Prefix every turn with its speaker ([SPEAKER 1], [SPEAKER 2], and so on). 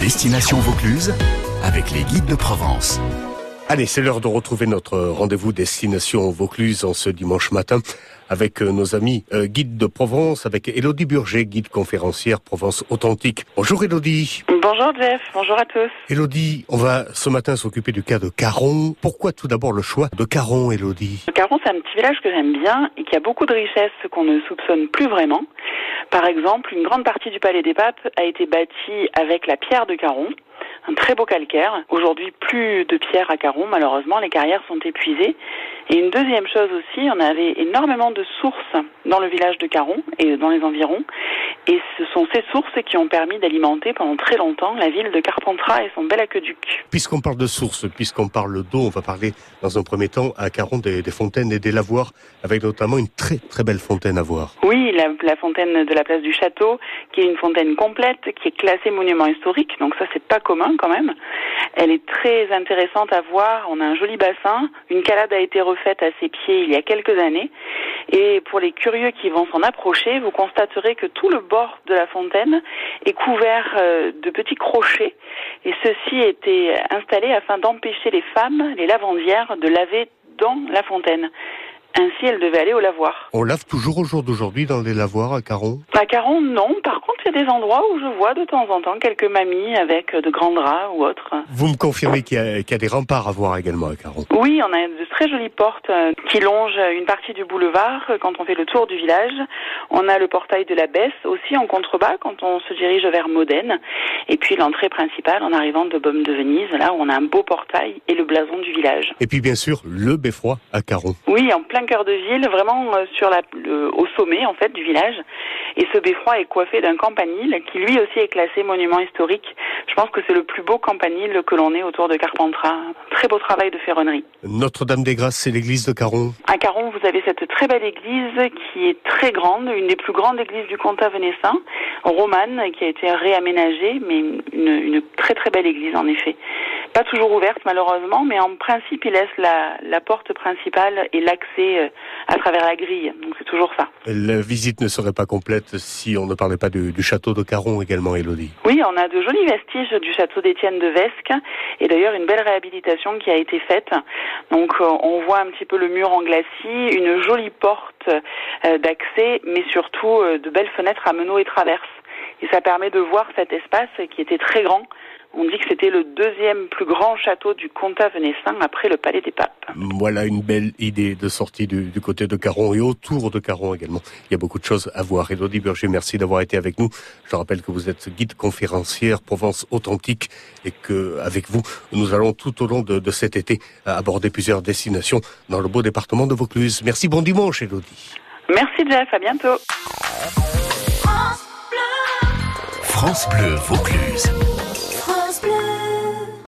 [SPEAKER 1] Destination Vaucluse avec les guides de Provence.
[SPEAKER 2] Allez, c'est l'heure de retrouver notre rendez-vous Destination Vaucluse en ce dimanche matin avec euh, nos amis euh, guides de Provence, avec Elodie Burger, guide conférencière Provence Authentique. Bonjour Elodie.
[SPEAKER 3] Bonjour Jeff, bonjour à tous.
[SPEAKER 2] Elodie, on va ce matin s'occuper du cas de Caron. Pourquoi tout d'abord le choix de Caron, Elodie
[SPEAKER 3] Caron, c'est un petit village que j'aime bien et qui a beaucoup de richesses qu'on ne soupçonne plus vraiment. Par exemple, une grande partie du Palais des Papes a été bâtie avec la pierre de Caron un très beau calcaire. Aujourd'hui, plus de pierres à Caron, malheureusement, les carrières sont épuisées. Et une deuxième chose aussi, on avait énormément de sources dans le village de Caron et dans les environs. Et ce sont ces sources qui ont permis d'alimenter pendant très longtemps la ville de Carpentras et son bel aqueduc.
[SPEAKER 2] Puisqu'on parle de sources, puisqu'on parle d'eau, on va parler dans un premier temps à Caron des, fontaines et des lavoirs, avec notamment une très très belle fontaine à voir.
[SPEAKER 3] Oui, la, la, fontaine de la place du château, qui est une fontaine complète, qui est classée monument historique, donc ça c'est pas commun quand même. Elle est très intéressante à voir, on a un joli bassin, une calade a été refaite à ses pieds il y a quelques années, et pour les curieux qui vont s'en approcher, vous constaterez que tout le bord de la fontaine est couvert euh, de petits crochets et ceux-ci étaient installés afin d'empêcher les femmes, les lavandières, de laver dans la fontaine. Ainsi, elles devaient aller au lavoir.
[SPEAKER 2] On lave toujours au jour d'aujourd'hui dans les lavoirs à Caron?
[SPEAKER 3] À Caron, non. Par contre, il y a des endroits où je vois de temps en temps quelques mamies avec de grands draps ou autres.
[SPEAKER 2] Vous me confirmez qu'il y, a des remparts à voir également à Caron?
[SPEAKER 3] Oui, on a de très jolies portes euh, qui longent une partie du boulevard euh, quand on fait le tour du village. On a le portail de la Besse aussi en contrebas quand on se dirige vers Modène. Et puis l'entrée principale en arrivant de Baume de Venise, là où on a un beau portail et le blason du village.
[SPEAKER 2] Et puis bien sûr, le beffroi à Caron.
[SPEAKER 3] Oui, en plein cœur de ville, vraiment euh, sur la, au sommet en fait du village. Et ce beffroi est coiffé d'un campanile qui lui aussi est classé monument historique. Je pense que c'est le plus beau campanile que l'on ait autour de Carpentras. Très beau travail de ferronnerie.
[SPEAKER 2] Notre-Dame des Grâces, c'est l'église de Caron.
[SPEAKER 3] À Caron, vous avez cette très belle église qui est très grande, une des plus grandes églises du comtat venessin, romane, qui a été réaménagée, mais une, une très très belle église en effet pas toujours ouverte malheureusement, mais en principe, il laisse la, la porte principale et l'accès euh, à travers la grille. Donc c'est toujours ça.
[SPEAKER 2] La visite ne serait pas complète si on ne parlait pas du, du château de Caron également, Elodie.
[SPEAKER 3] Oui, on a de jolis vestiges du château d'Étienne de Vesque et d'ailleurs une belle réhabilitation qui a été faite. Donc euh, on voit un petit peu le mur en glacis, une jolie porte euh, d'accès, mais surtout de belles fenêtres à meneaux et traverses. Et ça permet de voir cet espace qui était très grand on dit que c'était le deuxième plus grand château du comtat venessin après le Palais des Papes.
[SPEAKER 2] Voilà une belle idée de sortie du, côté de Caron et autour de Caron également. Il y a beaucoup de choses à voir. Elodie Berger, merci d'avoir été avec nous. Je rappelle que vous êtes guide conférencière Provence authentique et que avec vous, nous allons tout au long de, de cet été aborder plusieurs destinations dans le beau département de Vaucluse. Merci, bon dimanche Elodie.
[SPEAKER 3] Merci Jeff, à bientôt.
[SPEAKER 1] France Bleu Vaucluse.